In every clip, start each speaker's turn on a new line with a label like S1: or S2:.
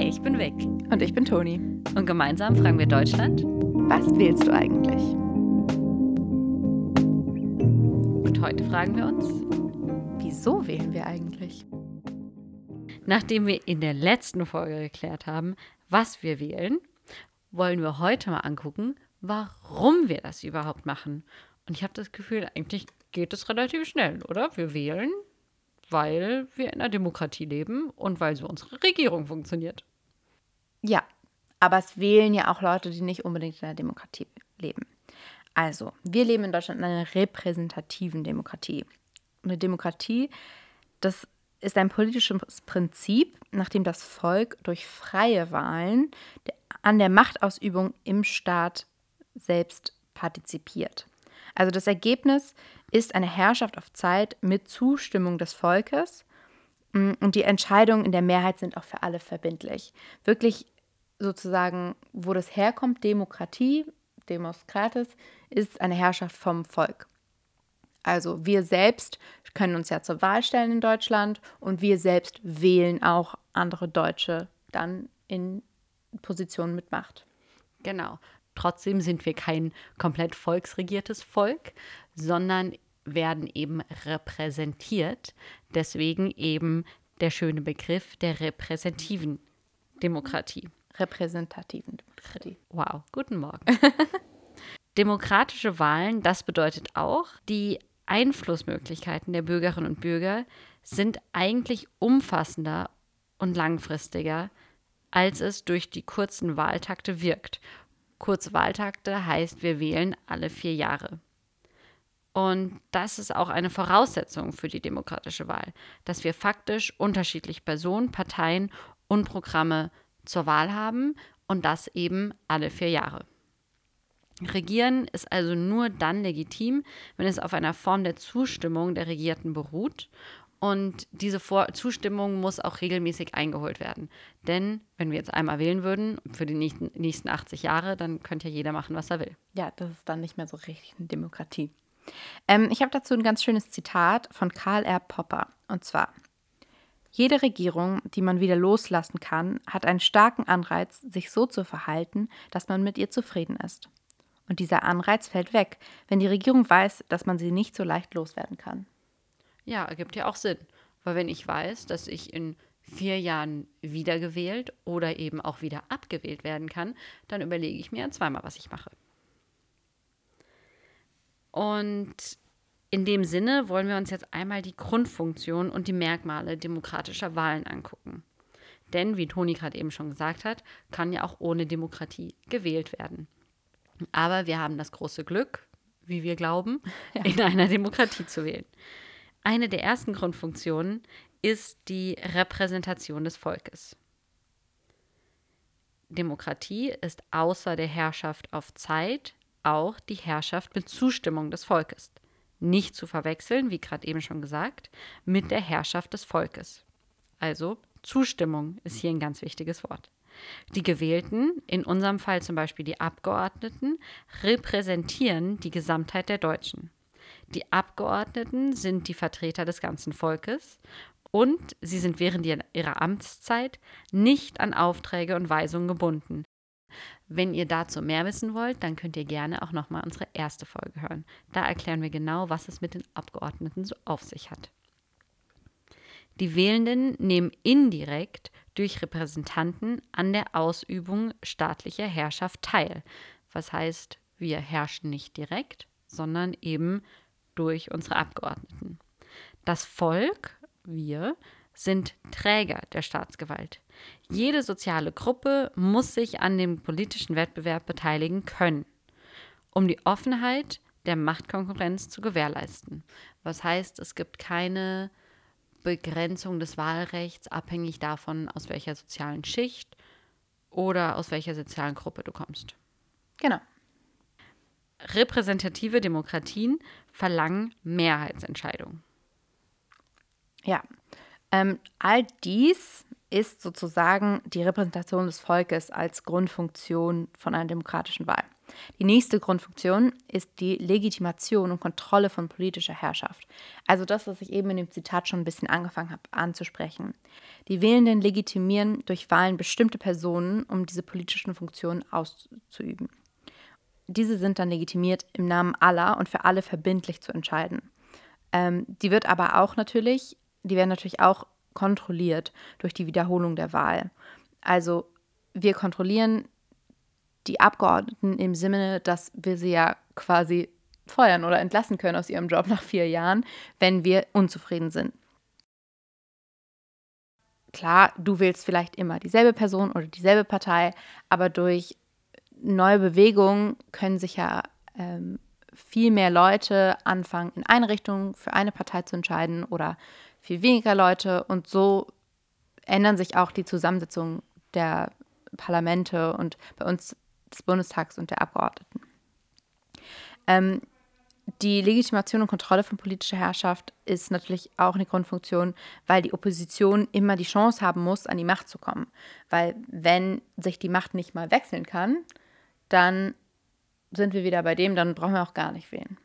S1: Hi, ich bin Vic.
S2: Und ich bin Toni.
S1: Und gemeinsam fragen wir Deutschland:
S2: Was wählst du eigentlich?
S1: Und heute fragen wir uns:
S2: Wieso wählen wir eigentlich?
S1: Nachdem wir in der letzten Folge geklärt haben, was wir wählen, wollen wir heute mal angucken, warum wir das überhaupt machen. Und ich habe das Gefühl, eigentlich geht es relativ schnell, oder? Wir wählen, weil wir in einer Demokratie leben und weil so unsere Regierung funktioniert.
S2: Ja, aber es wählen ja auch Leute, die nicht unbedingt in einer Demokratie leben. Also, wir leben in Deutschland in einer repräsentativen Demokratie. Eine Demokratie, das ist ein politisches Prinzip, nachdem das Volk durch freie Wahlen an der Machtausübung im Staat selbst partizipiert. Also das Ergebnis ist eine Herrschaft auf Zeit mit Zustimmung des Volkes und die Entscheidungen in der Mehrheit sind auch für alle verbindlich. Wirklich sozusagen, wo das herkommt, Demokratie, Demos Krates, ist eine Herrschaft vom Volk. Also wir selbst können uns ja zur Wahl stellen in Deutschland und wir selbst wählen auch andere Deutsche dann in Positionen mit Macht.
S1: Genau. Trotzdem sind wir kein komplett volksregiertes Volk, sondern werden eben repräsentiert. Deswegen eben der schöne Begriff der repräsentativen Demokratie.
S2: Repräsentativen Demokratie.
S1: Wow, guten Morgen. Demokratische Wahlen, das bedeutet auch, die Einflussmöglichkeiten der Bürgerinnen und Bürger sind eigentlich umfassender und langfristiger, als es durch die kurzen Wahltakte wirkt. Kurze Wahltakte heißt, wir wählen alle vier Jahre. Und das ist auch eine Voraussetzung für die demokratische Wahl, dass wir faktisch unterschiedliche Personen, Parteien und Programme zur Wahl haben und das eben alle vier Jahre. Regieren ist also nur dann legitim, wenn es auf einer Form der Zustimmung der Regierten beruht. Und diese Vor Zustimmung muss auch regelmäßig eingeholt werden. Denn wenn wir jetzt einmal wählen würden für die nächsten, nächsten 80 Jahre, dann könnte ja jeder machen, was er will.
S2: Ja, das ist dann nicht mehr so richtig eine Demokratie. Ähm, ich habe dazu ein ganz schönes Zitat von Karl R. Popper. Und zwar, jede Regierung, die man wieder loslassen kann, hat einen starken Anreiz, sich so zu verhalten, dass man mit ihr zufrieden ist. Und dieser Anreiz fällt weg, wenn die Regierung weiß, dass man sie nicht so leicht loswerden kann.
S1: Ja, ergibt ja auch Sinn. Weil wenn ich weiß, dass ich in vier Jahren wiedergewählt oder eben auch wieder abgewählt werden kann, dann überlege ich mir zweimal, was ich mache. Und in dem Sinne wollen wir uns jetzt einmal die Grundfunktion und die Merkmale demokratischer Wahlen angucken. Denn, wie Toni gerade eben schon gesagt hat, kann ja auch ohne Demokratie gewählt werden. Aber wir haben das große Glück, wie wir glauben, ja. in einer Demokratie zu wählen. Eine der ersten Grundfunktionen ist die Repräsentation des Volkes. Demokratie ist außer der Herrschaft auf Zeit auch die Herrschaft mit Zustimmung des Volkes. Nicht zu verwechseln, wie gerade eben schon gesagt, mit der Herrschaft des Volkes. Also Zustimmung ist hier ein ganz wichtiges Wort. Die Gewählten, in unserem Fall zum Beispiel die Abgeordneten, repräsentieren die Gesamtheit der Deutschen. Die Abgeordneten sind die Vertreter des ganzen Volkes und sie sind während ihrer Amtszeit nicht an Aufträge und Weisungen gebunden. Wenn ihr dazu mehr wissen wollt, dann könnt ihr gerne auch nochmal unsere erste Folge hören. Da erklären wir genau, was es mit den Abgeordneten so auf sich hat. Die Wählenden nehmen indirekt durch Repräsentanten an der Ausübung staatlicher Herrschaft teil. Was heißt, wir herrschen nicht direkt, sondern eben durch unsere Abgeordneten. Das Volk, wir, sind Träger der Staatsgewalt. Jede soziale Gruppe muss sich an dem politischen Wettbewerb beteiligen können, um die Offenheit der Machtkonkurrenz zu gewährleisten. Was heißt, es gibt keine Begrenzung des Wahlrechts abhängig davon, aus welcher sozialen Schicht oder aus welcher sozialen Gruppe du kommst.
S2: Genau.
S1: Repräsentative Demokratien verlangen Mehrheitsentscheidungen.
S2: Ja, ähm, all dies ist sozusagen die Repräsentation des Volkes als Grundfunktion von einer demokratischen Wahl. Die nächste Grundfunktion ist die Legitimation und Kontrolle von politischer Herrschaft. Also das, was ich eben in dem Zitat schon ein bisschen angefangen habe anzusprechen. Die Wählenden legitimieren durch Wahlen bestimmte Personen, um diese politischen Funktionen auszuüben. Diese sind dann legitimiert im Namen aller und für alle verbindlich zu entscheiden. Ähm, die wird aber auch natürlich, die werden natürlich auch kontrolliert durch die Wiederholung der Wahl. Also wir kontrollieren die Abgeordneten im Sinne, dass wir sie ja quasi feuern oder entlassen können aus ihrem Job nach vier Jahren, wenn wir unzufrieden sind. Klar, du wählst vielleicht immer dieselbe Person oder dieselbe Partei, aber durch neue Bewegungen können sich ja ähm, viel mehr Leute anfangen, in eine Richtung für eine Partei zu entscheiden oder viel weniger Leute. Und so ändern sich auch die Zusammensetzungen der Parlamente und bei uns des Bundestags und der Abgeordneten. Ähm, die Legitimation und Kontrolle von politischer Herrschaft ist natürlich auch eine Grundfunktion, weil die Opposition immer die Chance haben muss, an die Macht zu kommen. Weil wenn sich die Macht nicht mal wechseln kann, dann sind wir wieder bei dem, dann brauchen wir auch gar nicht wählen.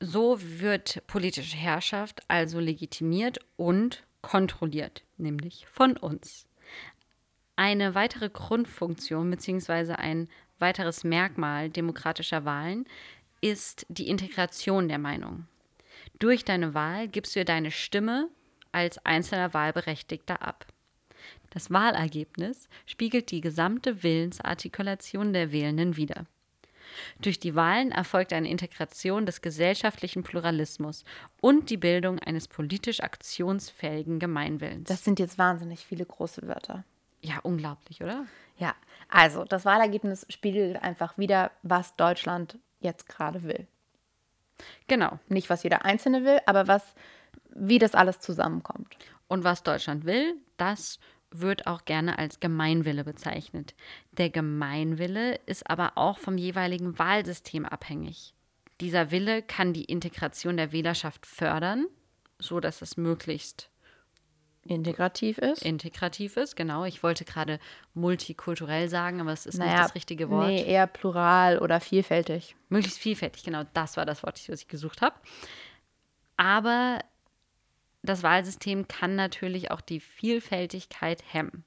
S1: So wird politische Herrschaft also legitimiert und kontrolliert, nämlich von uns. Eine weitere Grundfunktion bzw. ein weiteres Merkmal demokratischer Wahlen ist die Integration der Meinung. Durch deine Wahl gibst du deine Stimme als einzelner Wahlberechtigter ab. Das Wahlergebnis spiegelt die gesamte Willensartikulation der Wählenden wider. Durch die Wahlen erfolgt eine Integration des gesellschaftlichen Pluralismus und die Bildung eines politisch aktionsfähigen Gemeinwillens.
S2: Das sind jetzt wahnsinnig viele große Wörter.
S1: Ja, unglaublich, oder?
S2: Ja, also das Wahlergebnis spiegelt einfach wieder, was Deutschland jetzt gerade will.
S1: Genau.
S2: Nicht, was jeder Einzelne will, aber was, wie das alles zusammenkommt.
S1: Und was Deutschland will, das wird auch gerne als Gemeinwille bezeichnet. Der Gemeinwille ist aber auch vom jeweiligen Wahlsystem abhängig. Dieser Wille kann die Integration der Wählerschaft fördern, so dass es möglichst
S2: integrativ ist.
S1: Integrativ ist, genau. Ich wollte gerade multikulturell sagen, aber es ist naja, nicht das richtige Wort.
S2: Nee, eher plural oder vielfältig.
S1: Möglichst vielfältig, genau. Das war das Wort, das ich gesucht habe. Aber das Wahlsystem kann natürlich auch die Vielfältigkeit hemmen.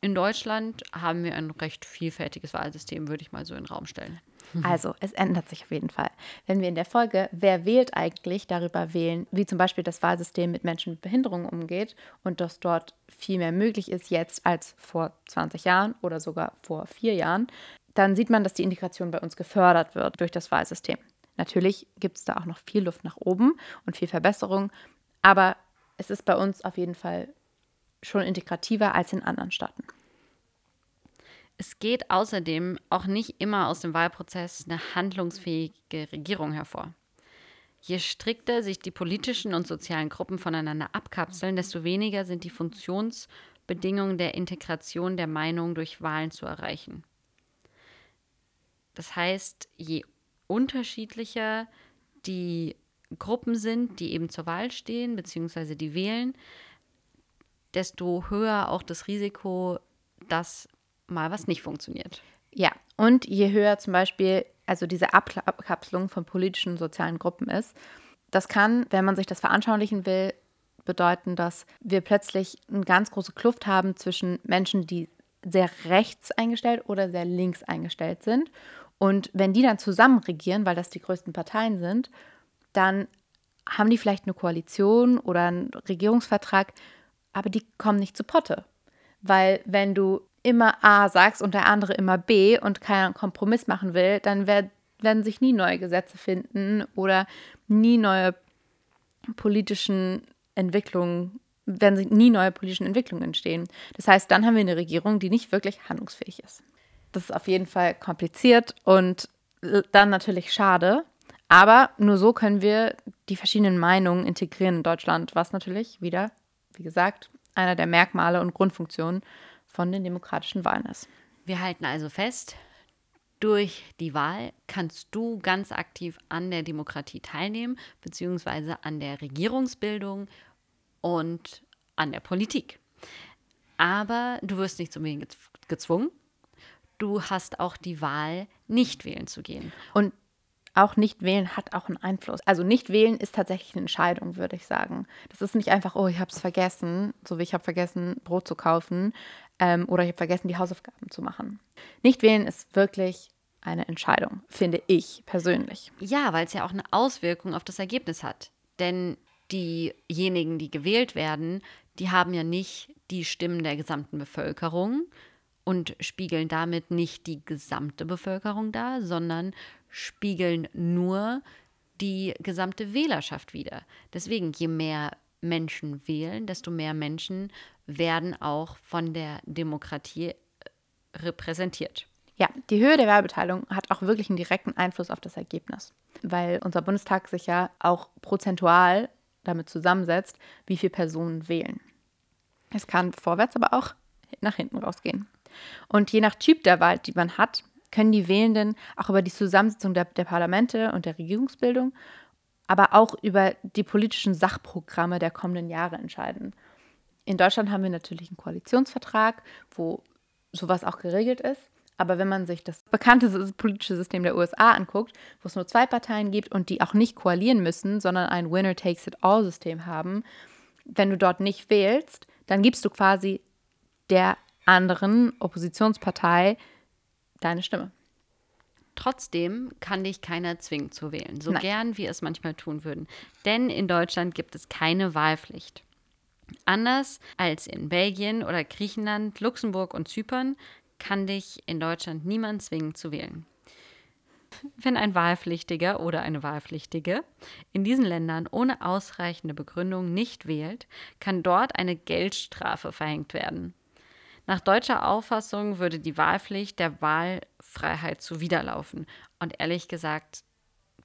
S1: In Deutschland haben wir ein recht vielfältiges Wahlsystem, würde ich mal so in den Raum stellen.
S2: Also, es ändert sich auf jeden Fall. Wenn wir in der Folge Wer wählt eigentlich darüber wählen, wie zum Beispiel das Wahlsystem mit Menschen mit Behinderungen umgeht und dass dort viel mehr möglich ist jetzt als vor 20 Jahren oder sogar vor vier Jahren, dann sieht man, dass die Integration bei uns gefördert wird durch das Wahlsystem. Natürlich gibt es da auch noch viel Luft nach oben und viel Verbesserung, aber es ist bei uns auf jeden Fall schon integrativer als in anderen Staaten.
S1: Es geht außerdem auch nicht immer aus dem Wahlprozess eine handlungsfähige Regierung hervor. Je strikter sich die politischen und sozialen Gruppen voneinander abkapseln, desto weniger sind die Funktionsbedingungen der Integration der Meinung durch Wahlen zu erreichen. Das heißt, je unterschiedlicher die Gruppen sind, die eben zur Wahl stehen, beziehungsweise die wählen, desto höher auch das Risiko, dass mal was nicht funktioniert.
S2: Ja, und je höher zum Beispiel also diese Abkapselung von politischen und sozialen Gruppen ist, das kann, wenn man sich das veranschaulichen will, bedeuten, dass wir plötzlich eine ganz große Kluft haben zwischen Menschen, die sehr rechts eingestellt oder sehr links eingestellt sind. Und wenn die dann zusammen regieren, weil das die größten Parteien sind, dann haben die vielleicht eine Koalition oder einen Regierungsvertrag, aber die kommen nicht zu Potte. Weil wenn du immer A sagst und der andere immer B und keinen Kompromiss machen will, dann werd, werden sich nie neue Gesetze finden oder nie neue politischen Entwicklungen, werden sich nie neue politischen Entwicklungen entstehen. Das heißt, dann haben wir eine Regierung, die nicht wirklich handlungsfähig ist. Das ist auf jeden Fall kompliziert und dann natürlich schade. Aber nur so können wir die verschiedenen Meinungen integrieren in Deutschland, was natürlich wieder, wie gesagt, einer der Merkmale und Grundfunktionen von den demokratischen Wahlen ist.
S1: Wir halten also fest, durch die Wahl kannst du ganz aktiv an der Demokratie teilnehmen, beziehungsweise an der Regierungsbildung und an der Politik. Aber du wirst nicht unbedingt gezwungen. du hast auch die Wahl, nicht wählen zu gehen.
S2: Und auch nicht wählen hat auch einen Einfluss. Also nicht wählen ist tatsächlich eine Entscheidung, würde ich sagen. Das ist nicht einfach, oh, ich habe es vergessen, so wie ich habe vergessen, Brot zu kaufen ähm, oder ich habe vergessen, die Hausaufgaben zu machen. Nicht wählen ist wirklich eine Entscheidung, finde ich persönlich.
S1: Ja, weil es ja auch eine Auswirkung auf das Ergebnis hat. Denn diejenigen, die gewählt werden, die haben ja nicht die Stimmen der gesamten Bevölkerung und spiegeln damit nicht die gesamte Bevölkerung dar, sondern spiegeln nur die gesamte Wählerschaft wider. Deswegen, je mehr Menschen wählen, desto mehr Menschen werden auch von der Demokratie äh, repräsentiert.
S2: Ja, die Höhe der Wahlbeteiligung hat auch wirklich einen direkten Einfluss auf das Ergebnis, weil unser Bundestag sich ja auch prozentual damit zusammensetzt, wie viele Personen wählen. Es kann vorwärts, aber auch nach hinten rausgehen. Und je nach Typ der Wahl, die man hat, können die Wählenden auch über die Zusammensetzung der, der Parlamente und der Regierungsbildung, aber auch über die politischen Sachprogramme der kommenden Jahre entscheiden. In Deutschland haben wir natürlich einen Koalitionsvertrag, wo sowas auch geregelt ist. Aber wenn man sich das bekannte politische System der USA anguckt, wo es nur zwei Parteien gibt und die auch nicht koalieren müssen, sondern ein Winner-Takes-it-all-System haben, wenn du dort nicht wählst, dann gibst du quasi der anderen Oppositionspartei deine Stimme.
S1: Trotzdem kann dich keiner zwingen zu wählen, so
S2: Nein.
S1: gern wir es manchmal tun würden. Denn in Deutschland gibt es keine Wahlpflicht. Anders als in Belgien oder Griechenland, Luxemburg und Zypern kann dich in Deutschland niemand zwingen zu wählen. Wenn ein Wahlpflichtiger oder eine Wahlpflichtige in diesen Ländern ohne ausreichende Begründung nicht wählt, kann dort eine Geldstrafe verhängt werden. Nach deutscher Auffassung würde die Wahlpflicht der Wahlfreiheit zuwiderlaufen. Und ehrlich gesagt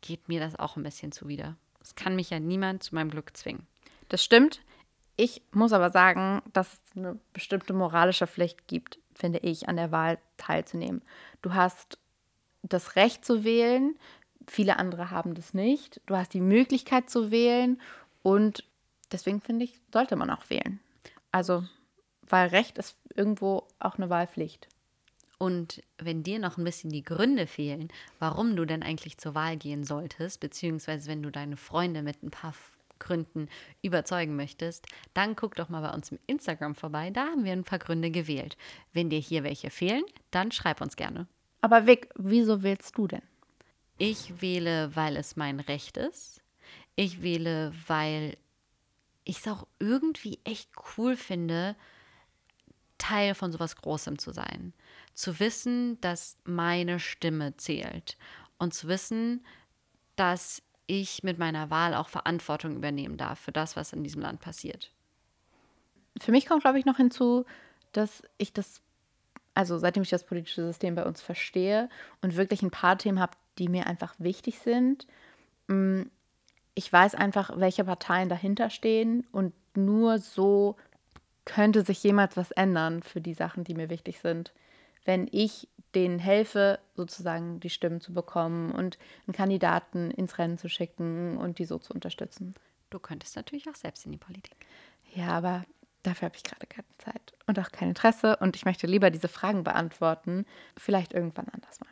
S1: geht mir das auch ein bisschen zuwider. Es kann mich ja niemand zu meinem Glück zwingen.
S2: Das stimmt. Ich muss aber sagen, dass es eine bestimmte moralische Pflicht gibt, finde ich, an der Wahl teilzunehmen. Du hast das Recht zu wählen, viele andere haben das nicht. Du hast die Möglichkeit zu wählen und deswegen finde ich, sollte man auch wählen. Also, Wahlrecht ist irgendwo auch eine Wahlpflicht.
S1: Und wenn dir noch ein bisschen die Gründe fehlen, warum du denn eigentlich zur Wahl gehen solltest, beziehungsweise wenn du deine Freunde mit ein paar Gründen überzeugen möchtest, dann guck doch mal bei uns im Instagram vorbei. Da haben wir ein paar Gründe gewählt. Wenn dir hier welche fehlen, dann schreib uns gerne.
S2: Aber Vic, wieso wählst du denn?
S1: Ich wähle, weil es mein Recht ist. Ich wähle, weil ich es auch irgendwie echt cool finde, Teil von sowas Großem zu sein. Zu wissen, dass meine Stimme zählt. Und zu wissen, dass ich mit meiner Wahl auch Verantwortung übernehmen darf für das, was in diesem Land passiert.
S2: Für mich kommt, glaube ich, noch hinzu, dass ich das, also seitdem ich das politische System bei uns verstehe und wirklich ein paar Themen habe, die mir einfach wichtig sind, mm, ich weiß einfach, welche Parteien dahinter stehen und nur so könnte sich jemals was ändern für die Sachen, die mir wichtig sind. Wenn ich denen helfe, sozusagen die Stimmen zu bekommen und einen Kandidaten ins Rennen zu schicken und die so zu unterstützen.
S1: Du könntest natürlich auch selbst in die Politik.
S2: Ja, aber dafür habe ich gerade keine Zeit und auch kein Interesse und ich möchte lieber diese Fragen beantworten, vielleicht irgendwann anders mal.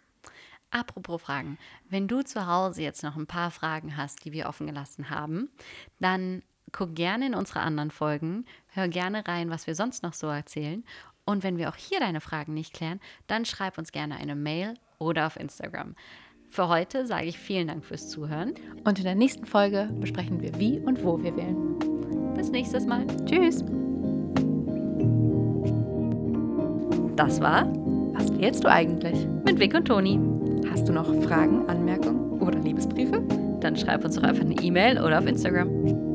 S1: Apropos Fragen, wenn du zu Hause jetzt noch ein paar Fragen hast, die wir offen gelassen haben, dann guck gerne in unsere anderen Folgen, hör gerne rein, was wir sonst noch so erzählen. Und wenn wir auch hier deine Fragen nicht klären, dann schreib uns gerne eine Mail oder auf Instagram. Für heute sage ich vielen Dank fürs Zuhören.
S2: Und in der nächsten Folge besprechen wir, wie und wo wir wählen.
S1: Bis nächstes Mal.
S2: Tschüss.
S1: Das war
S2: Was wählst du eigentlich?
S1: mit Vic und Toni.
S2: Hast du noch Fragen, Anmerkungen oder Liebesbriefe?
S1: Dann schreib uns doch einfach eine E-Mail oder auf Instagram.